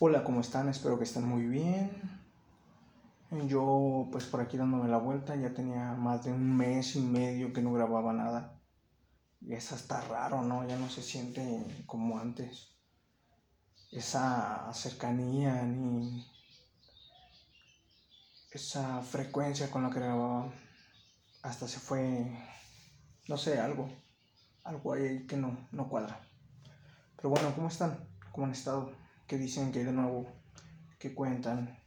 Hola, ¿cómo están? Espero que estén muy bien. Yo pues por aquí dándome la vuelta, ya tenía más de un mes y medio que no grababa nada. Y es hasta raro, ¿no? Ya no se siente como antes. Esa cercanía ni esa frecuencia con la que grababa. Hasta se fue, no sé, algo. Algo ahí que no, no cuadra. Pero bueno, ¿cómo están? ¿Cómo han estado? Que dicen que de nuevo, que cuentan.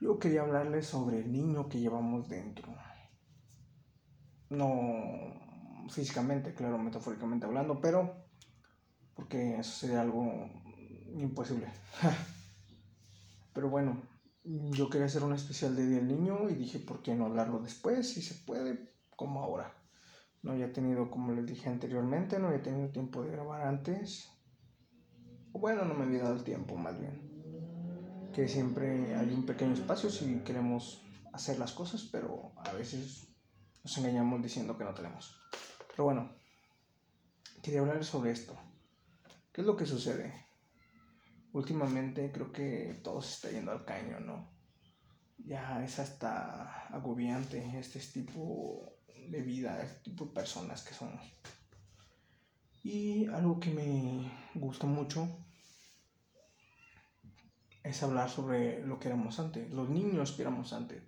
Yo quería hablarles sobre el niño que llevamos dentro. No físicamente, claro, metafóricamente hablando, pero porque eso sería algo imposible. pero bueno, yo quería hacer un especial de Día Niño y dije, ¿por qué no hablarlo después? Si se puede, como ahora. No había tenido, como les dije anteriormente, no había tenido tiempo de grabar antes bueno, no me había dado el tiempo más bien. Que siempre hay un pequeño espacio si queremos hacer las cosas, pero a veces nos engañamos diciendo que no tenemos. Pero bueno, quería hablar sobre esto. ¿Qué es lo que sucede? Últimamente creo que todo se está yendo al caño, ¿no? Ya es hasta agobiante este tipo de vida, este tipo de personas que somos. Y algo que me gusta mucho es hablar sobre lo que éramos antes, los niños que éramos antes,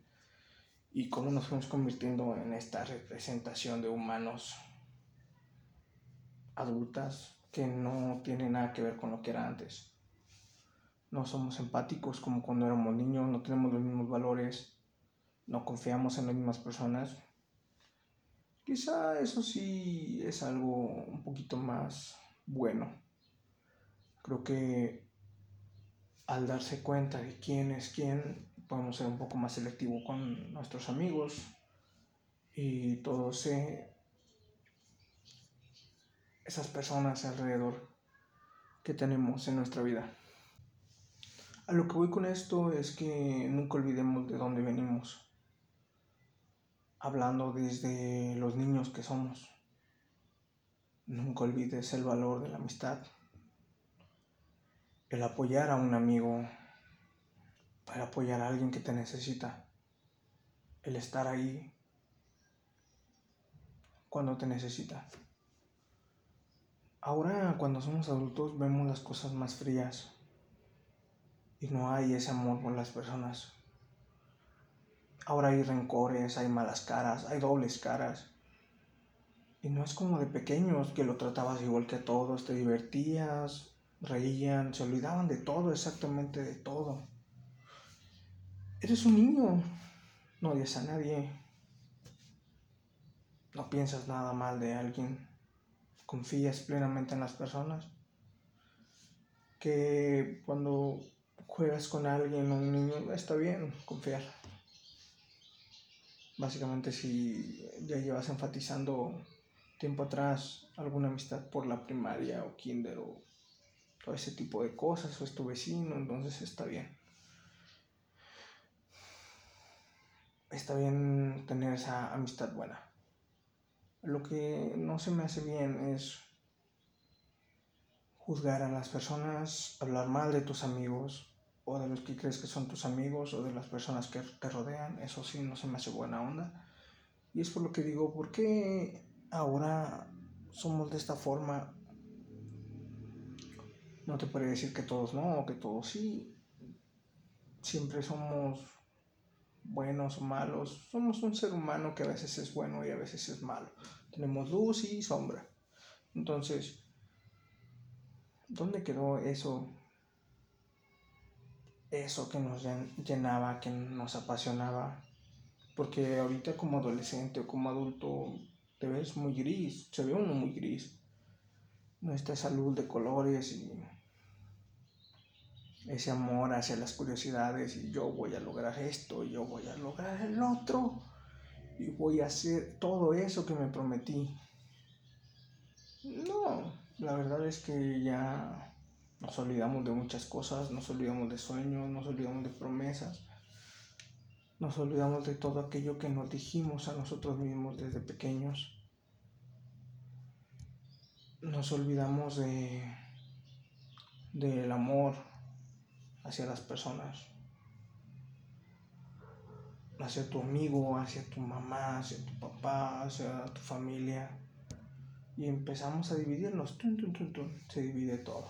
y cómo nos fuimos convirtiendo en esta representación de humanos adultas que no tienen nada que ver con lo que era antes. No somos empáticos como cuando éramos niños, no tenemos los mismos valores, no confiamos en las mismas personas. Quizá eso sí es algo un poquito más bueno. Creo que al darse cuenta de quién es quién, podemos ser un poco más selectivos con nuestros amigos y todos esas personas alrededor que tenemos en nuestra vida. A lo que voy con esto es que nunca olvidemos de dónde venimos, hablando desde los niños que somos. Nunca olvides el valor de la amistad el apoyar a un amigo, para apoyar a alguien que te necesita, el estar ahí cuando te necesita. Ahora cuando somos adultos vemos las cosas más frías y no hay ese amor por las personas. Ahora hay rencores, hay malas caras, hay dobles caras. Y no es como de pequeños que lo tratabas igual que a todos, te divertías, reían, se olvidaban de todo, exactamente de todo. Eres un niño, no odias a nadie, no piensas nada mal de alguien, confías plenamente en las personas. Que cuando juegas con alguien o un niño, está bien confiar. Básicamente si ya llevas enfatizando tiempo atrás alguna amistad por la primaria o kinder o todo ese tipo de cosas, o es tu vecino, entonces está bien. Está bien tener esa amistad buena. Lo que no se me hace bien es juzgar a las personas, hablar mal de tus amigos los que crees que son tus amigos o de las personas que te rodean. Eso sí, no se me hace buena onda. Y es por lo que digo, ¿por qué ahora somos de esta forma no te puede decir que todos no, o que todos sí. Siempre somos buenos o malos. Somos un ser humano que a veces es bueno y a veces es malo. Tenemos luz y sombra. Entonces, ¿dónde quedó eso? Eso que nos llenaba, que nos apasionaba. Porque ahorita como adolescente o como adulto te ves muy gris, se ve uno muy gris. No está esa luz de colores y ese amor hacia las curiosidades y yo voy a lograr esto, y yo voy a lograr el otro y voy a hacer todo eso que me prometí. No, la verdad es que ya nos olvidamos de muchas cosas, nos olvidamos de sueños, nos olvidamos de promesas, nos olvidamos de todo aquello que nos dijimos a nosotros mismos desde pequeños. Nos olvidamos de del amor, hacia las personas, hacia tu amigo, hacia tu mamá, hacia tu papá, hacia tu familia. Y empezamos a dividirnos, se divide todo.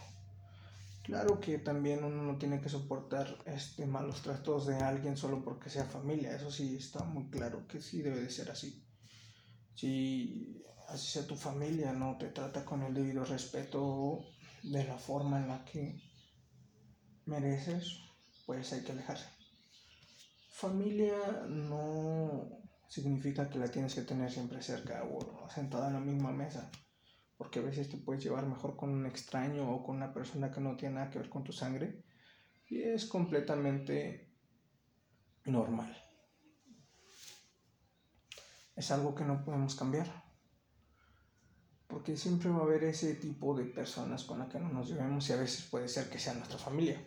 Claro que también uno no tiene que soportar este, malos tratos de alguien solo porque sea familia, eso sí está muy claro que sí debe de ser así. Si así sea tu familia, no te trata con el debido respeto de la forma en la que mereces, pues hay que alejarse. Familia no significa que la tienes que tener siempre cerca o sentada en la misma mesa, porque a veces te puedes llevar mejor con un extraño o con una persona que no tiene nada que ver con tu sangre y es completamente normal. Es algo que no podemos cambiar porque siempre va a haber ese tipo de personas con las que no nos llevemos y a veces puede ser que sea nuestra familia.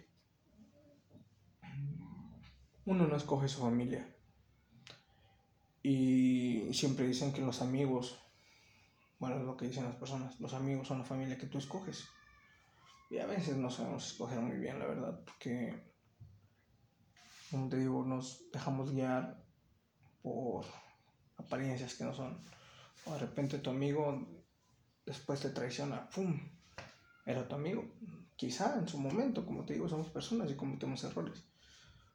Uno no escoge su familia. Y siempre dicen que los amigos, bueno, es lo que dicen las personas, los amigos son la familia que tú escoges. Y a veces no sabemos escoger muy bien, la verdad, porque, como te digo, nos dejamos guiar por apariencias que no son. O de repente tu amigo después te traiciona, ¡pum! Era tu amigo. Quizá en su momento, como te digo, somos personas y cometemos errores.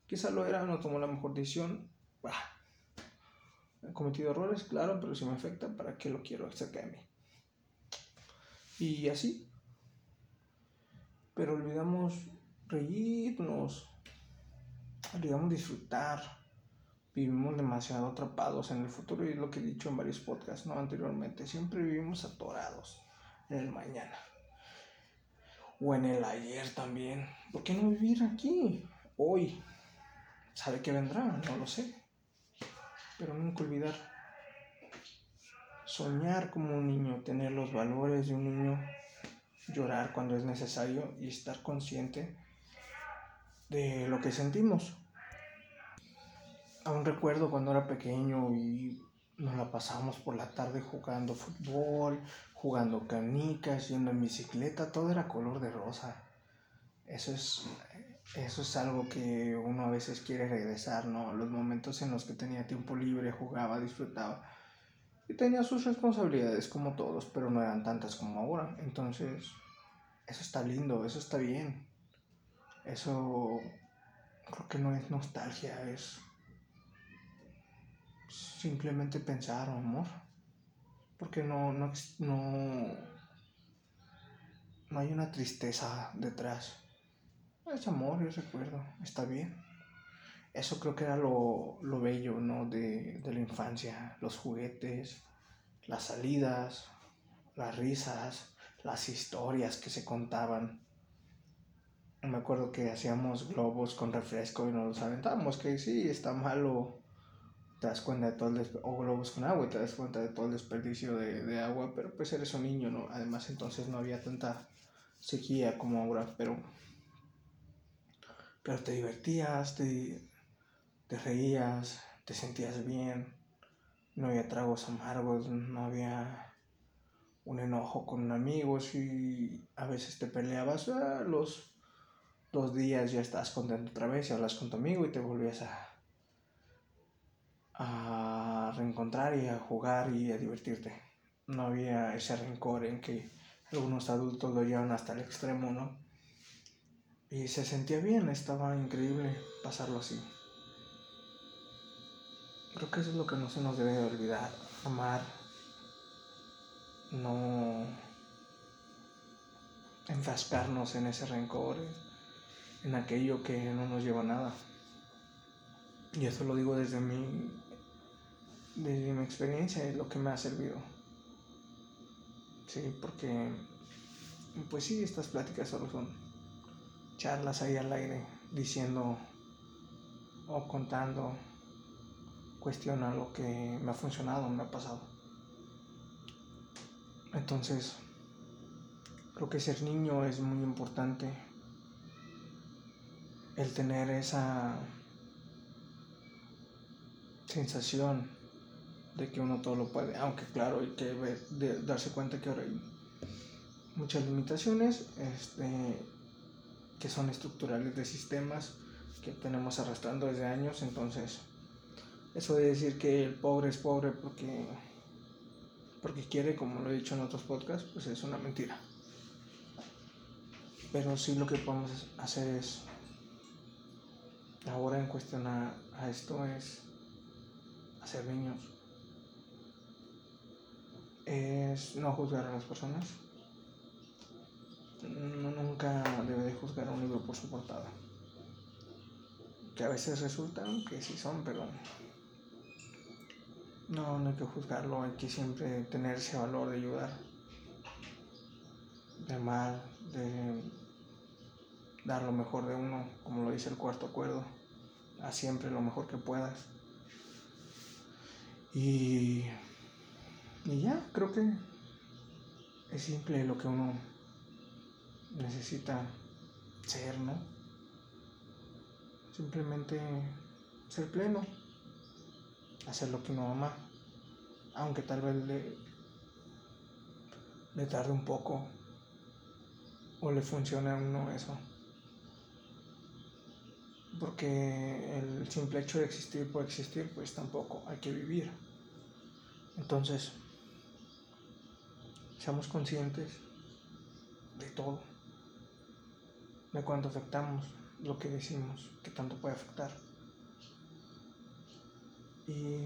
Quizá lo era, no tomó la mejor decisión. Bah. He cometido errores, claro, pero si me afecta, ¿para qué lo quiero cerca de mí? Y así. Pero olvidamos reírnos, olvidamos disfrutar, vivimos demasiado atrapados en el futuro y es lo que he dicho en varios podcasts ¿no? anteriormente. Siempre vivimos atorados en el mañana o en el ayer también. ¿Por qué no vivir aquí, hoy? ¿Sabe que vendrá? No lo sé. Pero nunca olvidar. Soñar como un niño, tener los valores de un niño, llorar cuando es necesario y estar consciente de lo que sentimos aún recuerdo cuando era pequeño y nos la pasábamos por la tarde jugando fútbol, jugando canicas, yendo en bicicleta, todo era color de rosa. Eso es, eso es algo que uno a veces quiere regresar, ¿no? Los momentos en los que tenía tiempo libre, jugaba, disfrutaba. Y tenía sus responsabilidades como todos, pero no eran tantas como ahora. Entonces, eso está lindo, eso está bien. Eso creo que no es nostalgia, es simplemente pensar, amor. Porque no, no, no, no hay una tristeza detrás. Es amor, es recuerdo, está bien. Eso creo que era lo, lo bello, ¿no? De, de la infancia, los juguetes, las salidas, las risas, las historias que se contaban. Me acuerdo que hacíamos globos con refresco y nos los aventábamos, que sí, está malo te das cuenta de todo el o globos con agua y te das cuenta de todo el desperdicio de, de, agua, pero pues eres un niño, ¿no? Además entonces no había tanta sequía como ahora, pero, pero te divertías, te, te reías, te sentías bien, no había tragos amargos, no había un enojo con amigos y a veces te peleabas, ah, los dos días ya estás contento otra vez y hablas con tu amigo y te volvías a a reencontrar y a jugar y a divertirte. No había ese rencor en que algunos adultos lo llevan hasta el extremo, ¿no? Y se sentía bien, estaba increíble pasarlo así. Creo que eso es lo que no se nos debe de olvidar, amar, no enfrascarnos en ese rencor, en aquello que no nos lleva a nada. Y eso lo digo desde mi de mi experiencia es lo que me ha servido. Sí, porque, pues sí, estas pláticas solo son charlas ahí al aire, diciendo o contando, cuestiona lo que me ha funcionado, me ha pasado. Entonces, creo que ser niño es muy importante. El tener esa sensación de que uno todo lo puede, aunque claro, hay que darse cuenta que ahora hay muchas limitaciones, este, que son estructurales de sistemas que tenemos arrastrando desde años. Entonces, eso de decir que el pobre es pobre porque, porque quiere, como lo he dicho en otros podcasts, pues es una mentira. Pero sí lo que podemos hacer es, ahora en cuestión a, esto, es hacer niños. Es no juzgar a las personas. Nunca debe de juzgar un libro por su portada. Que a veces resultan que sí son, pero no, no hay que juzgarlo, hay que siempre tener ese valor de ayudar, de amar, de dar lo mejor de uno, como lo dice el cuarto acuerdo, a siempre lo mejor que puedas. Y, y ya, creo que es simple lo que uno necesita ser, ¿no? Simplemente ser pleno, hacer lo que uno ama, aunque tal vez le, le tarde un poco o le funcione a uno eso. Porque el simple hecho de existir por existir, pues tampoco hay que vivir. Entonces, seamos conscientes de todo, de cuánto afectamos lo que decimos, que tanto puede afectar. Y,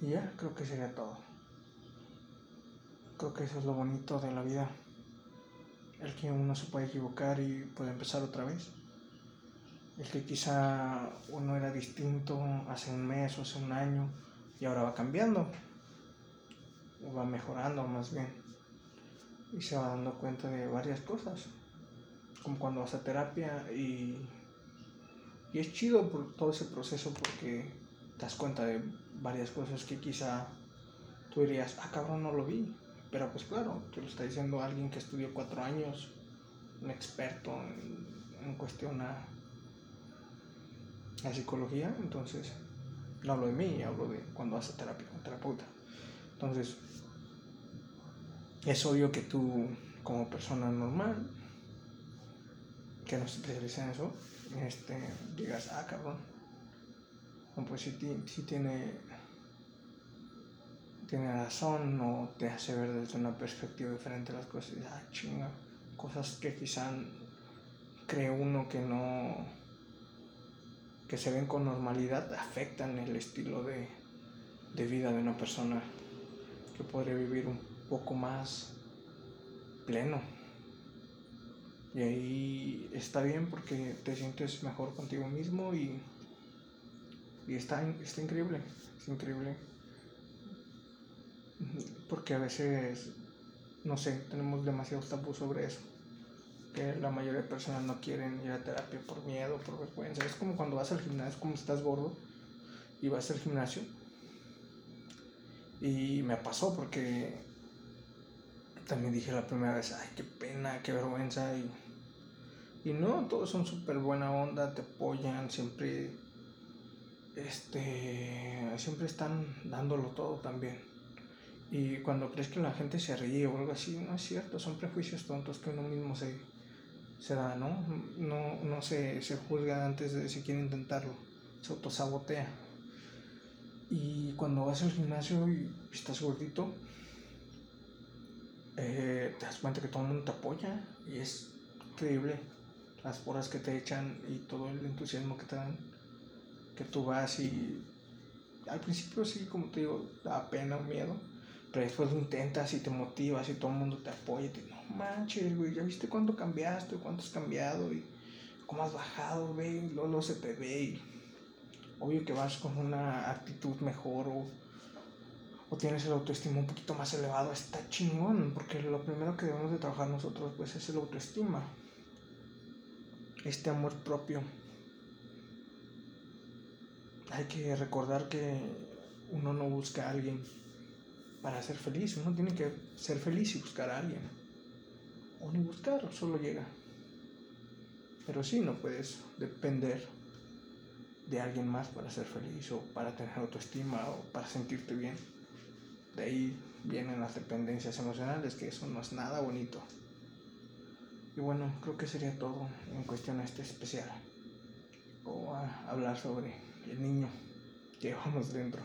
y ya, creo que sería todo. Creo que eso es lo bonito de la vida. El que uno se puede equivocar y puede empezar otra vez. El que quizá uno era distinto hace un mes o hace un año y ahora va cambiando. O va mejorando más bien. Y se va dando cuenta de varias cosas. Como cuando vas a terapia y y es chido por todo ese proceso porque te das cuenta de varias cosas que quizá tú dirías, ah, cabrón, no lo vi. Pero pues claro, te lo está diciendo alguien que estudió cuatro años, un experto en, cuestión a, la psicología. Entonces, no hablo de mí, hablo de cuando vas a terapia, un terapeuta. Entonces, es obvio que tú, como persona normal, que no se especializa en eso, este, digas, ah, cabrón. pues si, tiene, tiene razón o te hace ver desde una perspectiva diferente las cosas. Y, ah, chinga. Cosas que quizá cree uno que no, que se ven con normalidad, afectan el estilo de, de vida de una persona que podría vivir un poco más pleno. Y ahí está bien porque te sientes mejor contigo mismo y, y está, está increíble, es increíble. Porque a veces, no sé, tenemos demasiados tabú sobre eso. Que la mayoría de personas no quieren ir a terapia por miedo, por vergüenza. Es como cuando vas al gimnasio, como estás gordo y vas al gimnasio. Y me pasó porque también dije la primera vez, ay, qué pena, qué vergüenza. Y, y no, todos son súper buena onda, te apoyan, siempre, este, siempre están dándolo todo también. Y cuando crees que la gente se ríe o algo así, no es cierto, son prejuicios tontos que uno mismo se, se da, ¿no? No, no se, se juzga antes de si quiere intentarlo, se autosabotea. Y cuando vas al gimnasio y estás gordito, eh, te das cuenta que todo el mundo te apoya y es increíble las porras que te echan y todo el entusiasmo que te dan, que tú vas y al principio sí, como te digo, da pena o miedo, pero después lo intentas y te motivas y todo el mundo te apoya y te no manches, güey, ya viste cuánto cambiaste, cuánto has cambiado y cómo has bajado, güey, luego, se te ve y obvio que vas con una actitud mejor o tienes el autoestima un poquito más elevado, está chingón, porque lo primero que debemos de trabajar nosotros pues es el autoestima, este amor propio. Hay que recordar que uno no busca a alguien para ser feliz, uno tiene que ser feliz y buscar a alguien. O ni buscar, solo llega. Pero sí, no puedes depender de alguien más para ser feliz o para tener autoestima o para sentirte bien. De ahí vienen las dependencias emocionales, que eso no es nada bonito. Y bueno, creo que sería todo en cuestión a este especial. O a hablar sobre el niño que llevamos dentro.